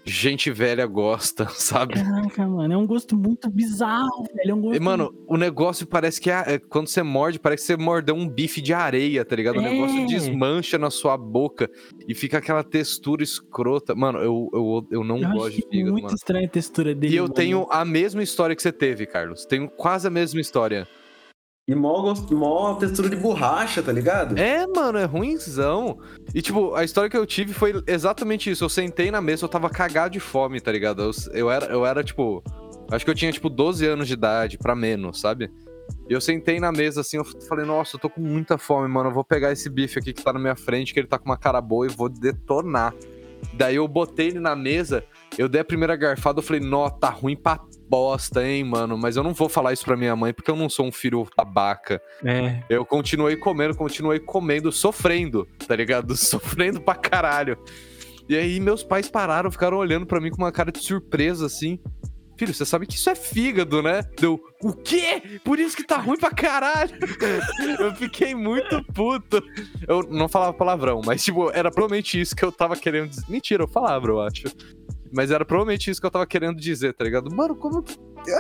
gente velha gosta, sabe? caraca, mano, é um gosto muito bizarro, velho. É um gosto. E, mano, o negócio parece que é- é- quando você morde, parece que você mordeu um bife de areia, tá ligado? O É. negócio desmancha na sua boca e fica aquela textura escrota. Mano, eu, eu, eu não eu gosto de achei fígado, muito mano. estranha a textura dele. E eu mano. tenho a mesma história que você teve, Carlos. Tenho quase a mesma história. E mó, mó textura de borracha, tá ligado? É, mano, é ruimzão. E, tipo, a história que eu tive foi exatamente isso. Eu sentei na mesa, eu tava cagado de fome, tá ligado? Eu, eu, era, eu era, tipo. Acho que eu tinha, tipo, 12 anos de idade, pra menos, sabe? E eu sentei na mesa assim, eu falei, nossa, eu tô com muita fome, mano. Eu vou pegar esse bife aqui que tá na minha frente, que ele tá com uma cara boa, e vou detonar. Daí eu botei ele na mesa, eu dei a primeira garfada, eu falei, nó, tá ruim pra bosta, hein, mano. Mas eu não vou falar isso pra minha mãe, porque eu não sou um filho babaca. É. Eu continuei comendo, continuei comendo, sofrendo, tá ligado? Sofrendo pra caralho. E aí meus pais pararam, ficaram olhando pra mim com uma cara de surpresa, assim. Filho, você sabe que isso é fígado, né? Deu, o quê? Por isso que tá ruim pra caralho. eu fiquei muito puto. Eu não falava palavrão, mas, tipo, era provavelmente isso que eu tava querendo dizer. Mentira, eu falava, eu acho. Mas era provavelmente isso que eu tava querendo dizer, tá ligado? Mano, como.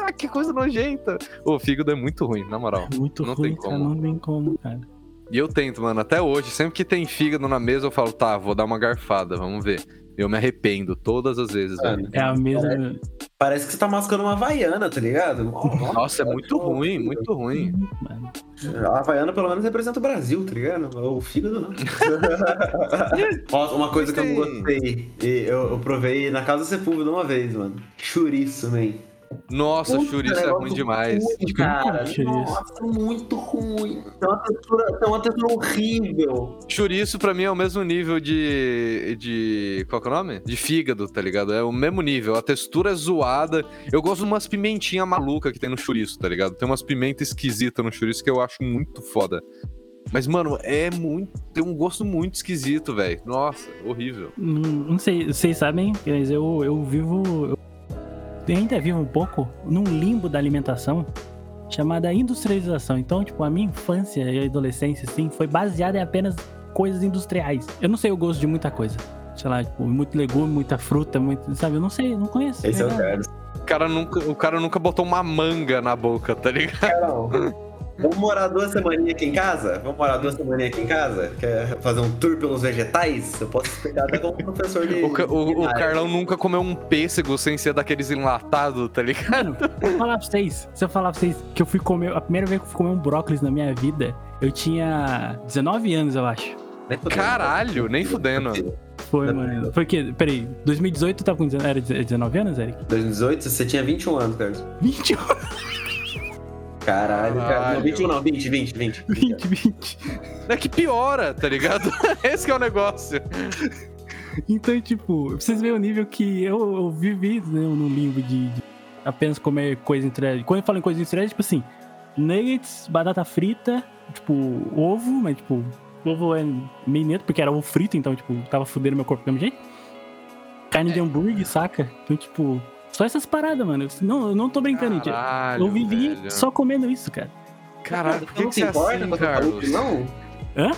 Ah, que coisa nojenta. O fígado é muito ruim, na moral. Muito Não ruim, tem cara. como. Não tem como, cara. E eu tento, mano, até hoje, sempre que tem fígado na mesa, eu falo, tá, vou dar uma garfada, vamos ver. Eu me arrependo todas as vezes, É. velho. É a mesma. Parece que você tá mascando uma Havaiana, tá ligado? Nossa, é muito ruim, muito ruim. Mano. A Havaiana pelo menos representa o Brasil, tá ligado? O fígado não. Ó, uma coisa que eu não gostei. e Eu, eu provei na casa do Sepúlveda uma vez, mano. Chouriço, man. Nossa, Puta, chouriço é ruim demais. ruim, cara. Chouriço. Nossa, muito ruim. Tem uma textura, tem uma textura horrível. Chouriço pra mim é o mesmo nível de. de. Qual que é o nome? De fígado, tá ligado? É o mesmo nível. A textura é zoada. Eu gosto de umas pimentinhas malucas que tem no chouriço, tá ligado? Tem umas pimentas esquisitas no chouriço que eu acho muito foda. Mas, mano, é muito. Tem um gosto muito esquisito, velho. Nossa, horrível. Não, não sei, vocês sabem, mas eu, eu vivo. Eu ainda vivo um pouco num limbo da alimentação chamada industrialização. Então, tipo, a minha infância e adolescência, assim, foi baseada em apenas coisas industriais. Eu não sei o gosto de muita coisa. Sei lá, tipo, muito legume, muita fruta, muito. Sabe, eu não sei, eu não conheço. Esse é o? Carlos. O cara, nunca, o cara nunca botou uma manga na boca, tá ligado? Carol, vamos morar duas semaninhas aqui em casa? Vamos morar duas semaninhas aqui em casa? Quer fazer um tour pelos vegetais? Eu posso explicar até como professor de. O, ca- o- o. Carlão nunca comeu um pêssego sem ser daqueles enlatados, tá ligado? Vou falar pra vocês, se eu falar pra vocês que eu fui comer, a primeira vez que eu fui comer um brócolis na minha vida, eu tinha 19 anos, eu acho. Nem fudendo. Caralho, nem fudendo. Foi, Não. mano. Foi que, peraí, 2018 eu tava com 19, era 19 anos, Eric? 2018, você tinha 21 anos, Carlos. 21, Caralho, cara. Caralho. Não, 21 não, 20, 20, 20. 20, 20. É que piora, tá ligado? Esse que é o negócio. Então, tipo, pra vocês verem o nível que eu, eu vivi né, no limbo de, de apenas comer coisa industrial. Quando eu falo em coisa é tipo assim, nuggets, batata frita, tipo, ovo, mas tipo, ovo é meio neto, porque era ovo frito, então, tipo, tava fudendo meu corpo do mesmo jeito. Carne de hambúrguer, saca? Então, tipo, só essas paradas, mano. Eu- Não, eu não tô brincando, gente. Caralho, Eu vivi velho. só comendo isso, cara. Caralho, por que, não que você é importa assim, com essa saúde, Carlos? não? Hã?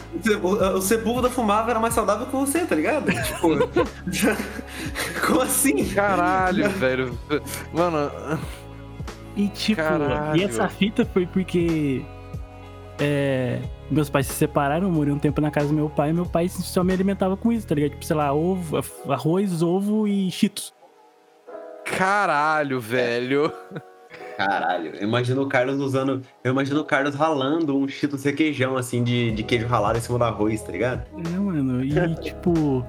O O Sepúlveda fumava era mais saudável que você, tá ligado? Tipo. Como assim? Caralho, velho. Mano, E tipo, Caralho. e essa fita foi porque é, meus pais se separaram, eu morei um tempo na casa do meu pai, e meu pai só me alimentava com isso, tá ligado? Tipo, sei lá, ovo, arroz, ovo e cheetos. Caralho, velho. Caralho, eu imagino o Carlos usando. Eu imagino o Carlos ralando um cheetos requeijão, assim, de, de queijo ralado em cima do arroz, tá ligado? É, mano, e tipo.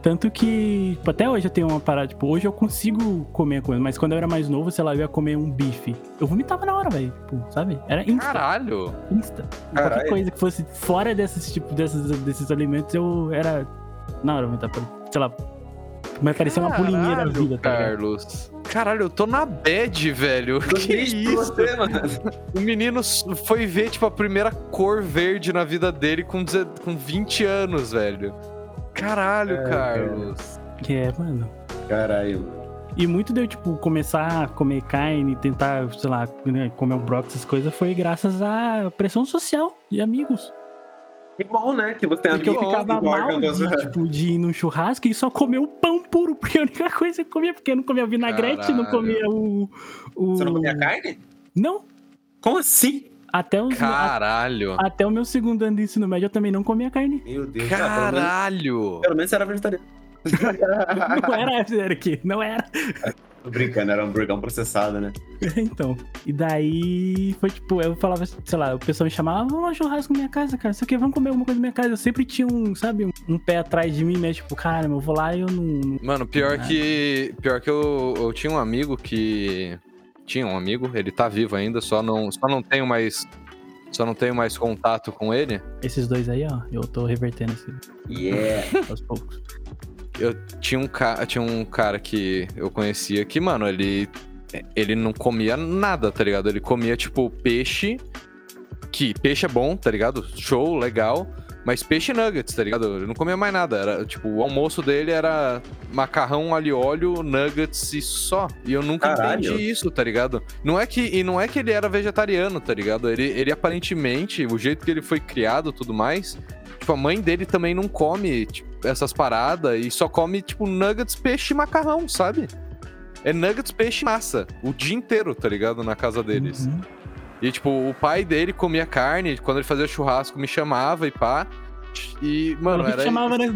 Tanto que, tipo, até hoje eu tenho uma parada, tipo, hoje eu consigo comer coisa, mas quando eu era mais novo, sei lá, eu ia comer um bife. Eu vomitava na hora, velho. Tipo, sabe? Era insta. Caralho. Insta. Qualquer Caralho. coisa que fosse fora desses tipo desses, desses alimentos, eu era. Na hora, vomitar, sei lá. Mas parecia uma bulimia da vida, tá ligado? Carlos. Caralho, eu tô na bad, velho. Tô Que isso? Você, mano. O menino foi ver, tipo, a primeira cor verde na vida dele com, deze- com 20 anos, velho. Caralho, É, Carlos. Que é, mano. Caralho. E muito deu, tipo, começar a comer carne, tentar, sei lá, né, comer um brox, essas coisas, foi graças à pressão social de amigos. Que bom, né? Que você tem Porque eu ficava mal de, você. tipo, de ir num churrasco e só comer o pão puro, porque a única coisa que eu comia, porque eu não comia vinagrete, não Caralho. comia o, o. Você não comia carne? Não, Como assim? até, os, a- Caralho. até o meu segundo ano de ensino médio eu também não comia carne. Meu Deus. Pelo menos- Caralho. Pelo menos você era vegetariano. Não era, era que não era. Tô brincando, era um hamburgão processado, né? Então. E daí foi tipo, eu falava, sei lá, o pessoal me chamava, "Ah, vamos lá churrasco na minha casa, cara. Isso aqui, vamos comer alguma coisa na minha casa. Eu sempre tinha um, sabe, um, pé atrás de mim, mas tipo, cara, eu vou lá e eu não. Mano, pior que. Pior que eu, eu tinha um amigo que. Tinha um amigo, ele tá vivo ainda, só não, só não tenho mais. Só não tenho mais contato com ele. Esses dois aí, ó, eu tô revertendo isso Yeah. aos poucos. Eu tinha um, ca... tinha um cara que eu conhecia que, mano, ele. Ele não comia nada, tá ligado? Ele comia, tipo, peixe. Que peixe é bom, tá ligado? Show, legal. Mas peixe e nuggets, tá ligado? Ele não comia mais nada. Era, tipo, o almoço dele era macarrão, alho óleo, nuggets e só. E eu nunca Caralho. entendi isso, tá ligado? Não é que, e não é que ele era vegetariano, tá ligado? Ele, ele aparentemente, o jeito que ele foi criado e tudo mais, tipo, a mãe dele também não come tipo, essas paradas e só come, tipo, nuggets, peixe e macarrão, sabe? É nuggets, peixe e massa. O dia inteiro, tá ligado? Na casa deles. Uhum. E, tipo, o pai dele comia carne, quando ele fazia churrasco me chamava e pá. E, mano, era. chamava, né?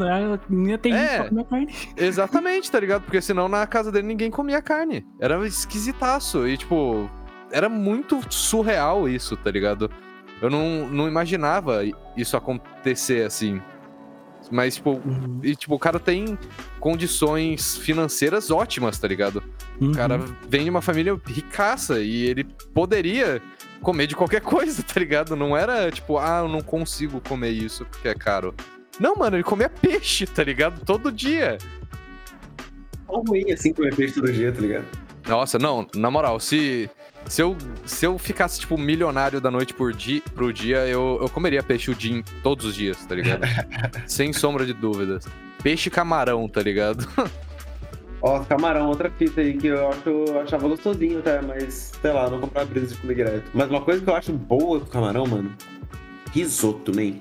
Não ia ter É. gente pra comer carne. Exatamente, tá ligado? Porque senão na casa dele ninguém comia carne. Era esquisitaço. E, tipo, era muito surreal isso, tá ligado? Eu não, não imaginava isso acontecer assim. Mas, tipo, Uhum. e, tipo, o cara tem condições financeiras ótimas, tá ligado? Uhum. O cara vem de uma família ricaça e ele poderia comer de qualquer coisa, tá ligado? Não era tipo, ah, eu não consigo comer isso porque é caro. Não, mano, ele comia peixe, tá ligado? Todo dia. Tão ruim assim comer peixe todo dia, tá ligado? Nossa, não, na moral, se, se, eu, se eu ficasse, tipo, milionário da noite por dia, pro dia, eu, eu comeria peixe o dia todos os dias, tá ligado? Sem sombra de dúvidas. Peixe camarão, tá ligado? Ó, camarão, outra fita aí que eu acho eu achava gostosinho até, mas sei lá, não comprava brisa de comer direto. Mas uma coisa que eu acho boa com camarão, mano, risoto, man.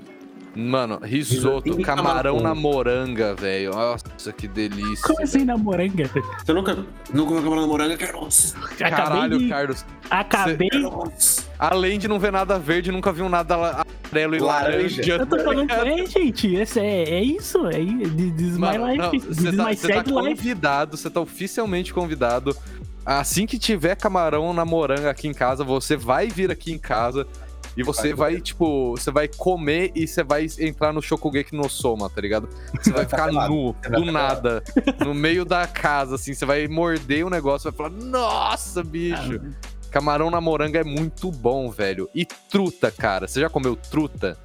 Mano, risoto, Risotinho camarão camarão. na moranga, velho. Nossa, que delícia. Como assim na moranga? Você nunca, nunca comeu camarão na moranga, Carlos? Acabei Caralho, de... Carlos. Acabei... Carlos. Além de não ver nada verde, nunca viu nada amarelo e Laranja. laranja. Eu tô tá falando é, gente. Esse é, é isso. É this my Mano, life. Você tá, my tá convidado, você tá oficialmente convidado. Assim que tiver camarão na moranga aqui em casa, você vai vir aqui em casa e você Vai, vai, tipo, você vai comer e você vai entrar no Shokugeki no Soma, tá ligado? Você vai ficar pelado. nu, vai do ficar nada, no meio da casa, assim, você vai morder o negócio, vai falar, nossa, bicho. Camarão na moranga é muito bom, velho. E truta, cara. Você já comeu truta?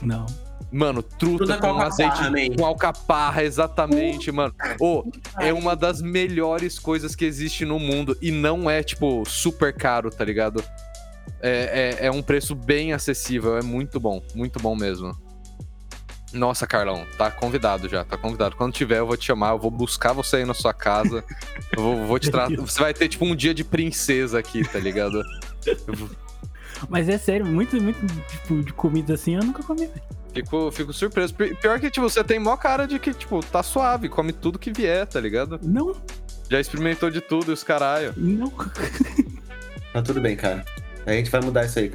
Não. Mano, truta, Truta com, com azeite man. com alcaparra, exatamente, mano. Ô, é uma das melhores coisas que existe no mundo. E não é, tipo, super caro, tá ligado? É, é, é um preço bem acessível. É muito bom. Muito bom mesmo. Nossa, Carlão, tá convidado já, tá convidado. Quando tiver, eu vou te chamar, eu vou buscar você aí na sua casa. eu vou, vou te tratar. Você vai ter, tipo, um dia de princesa aqui, tá ligado? Vou- Mas é sério, muito, muito tipo de comida assim eu nunca comi, velho. Fico, fico surpreso. Pi- Pior que, tipo, você tem mó cara de que, tipo, tá suave, come tudo que vier, tá ligado? Não, Já experimentou de tudo e os caralho. não. Tá tudo bem, cara. A gente vai mudar isso aí,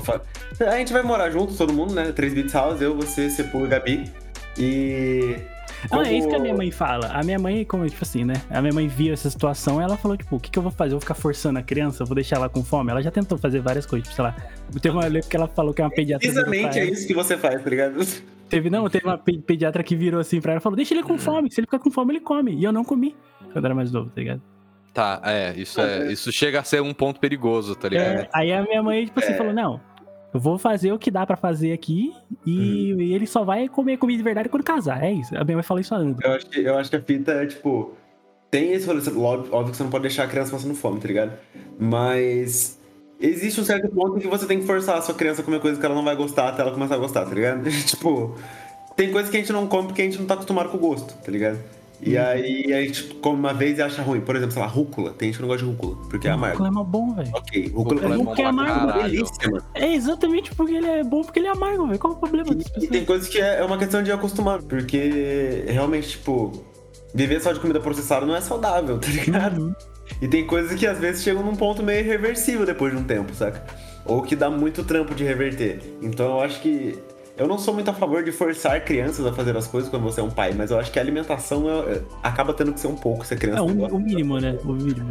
fa- A gente vai morar junto, todo mundo, né? 3 bits house, eu, você, Sepul e Gabi. E. Ah, é isso que a como- minha mãe fala. A minha mãe, como, tipo assim, né? A minha mãe viu essa situação ela falou, tipo, o que, que eu vou fazer? Eu vou ficar forçando a criança? Eu vou deixar ela com fome? Ela já tentou fazer várias coisas, tipo, sei lá. Teve uma época que ela falou que é uma pediatra. Precisamente é isso que você faz, tá ligado? Teve, não, teve uma pe- pediatra que virou assim pra ela e falou: deixa ele com fome. Se ele ficar com fome, ele come. E eu não comi quando era mais novo, tá ligado? Tá, é, isso é. Isso chega a ser um ponto perigoso, tá ligado? É, aí a minha mãe, tipo assim, É. falou: não, eu vou fazer o que dá pra fazer aqui e, e ele só vai comer comida de verdade quando casar. É isso. A minha mãe falou isso antes. Eu acho que, eu acho que a fita é, tipo. Tem esse rolê, óbvio, óbvio que você não pode deixar a criança passando fome, tá ligado? Mas. Existe um certo ponto em que você tem que forçar a sua criança a comer coisa que ela não vai gostar até ela começar a gostar, tá ligado? tipo. Tem coisas que a gente não come porque a gente não tá acostumado com o gosto, tá ligado? E aí a gente come uma vez e acha ruim. Por exemplo, sei lá, rúcula. Tem gente que não gosta de rúcula, porque é amargo. Rúcula é mó bom, velho. Ok, rúcula Rúcula é é pra caralho. caralho. delícia, mano. É exatamente porque ele é bom, porque ele é amargo, velho. Qual o problema disso? E, e tem coisas que é é uma questão de acostumar, porque realmente, tipo, viver só de comida processada não é saudável, tá ligado? Uhum. E tem coisas que às vezes chegam num ponto meio irreversível depois de um tempo, saca? Ou que dá muito trampo de reverter. Então eu acho que. Eu não sou muito a favor de forçar crianças a fazer as coisas quando você é um pai, mas eu acho que a alimentação é- é- acaba tendo que ser um pouco se a criança É não o, mínimo, né? O mínimo.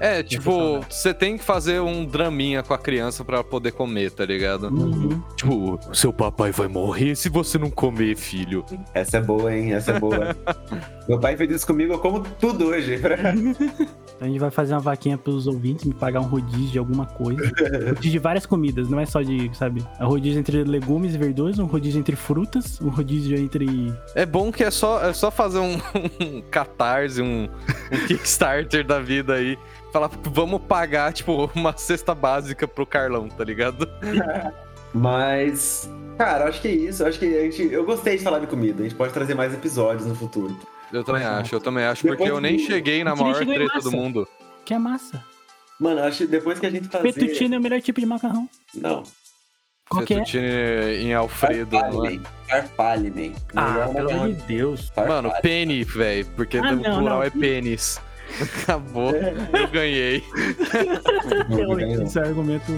É, tipo, você tem que fazer um draminha com a criança pra poder comer, tá ligado? Uhum. Tipo, seu papai vai morrer se você não comer, filho. Essa é boa, hein? Essa é boa. Meu pai fez isso comigo, eu como tudo hoje. Então a gente vai fazer uma vaquinha pros ouvintes, me pagar um rodízio de alguma coisa. rodízio de várias comidas, não é só de, sabe? É um rodízio entre legumes e verduras, um rodízio entre frutas, um rodízio entre. É bom que é só, é só fazer um, um catarse, um, um Kickstarter da vida aí. Falar, vamos pagar, tipo, uma cesta básica pro Carlão, tá ligado? Mas, cara, acho que é isso. Acho que a gente. Eu gostei de falar de comida. A gente pode trazer mais episódios no futuro. Eu também Nossa. acho, eu também acho, Depois porque eu nem cheguei na maior treta do mundo. Que é massa. Mano, acho que depois que a gente fazer. Fettuccine é o melhor tipo de macarrão. Não. Qual que é? Fettuccine em Alfredo, é? Farfalle, man. Ah, pelo amor de Deus. Farfalle. Mano, penny, velho, porque Ah, no não, plural não. é pênis. Acabou, eu ganhei. Esse é o argumento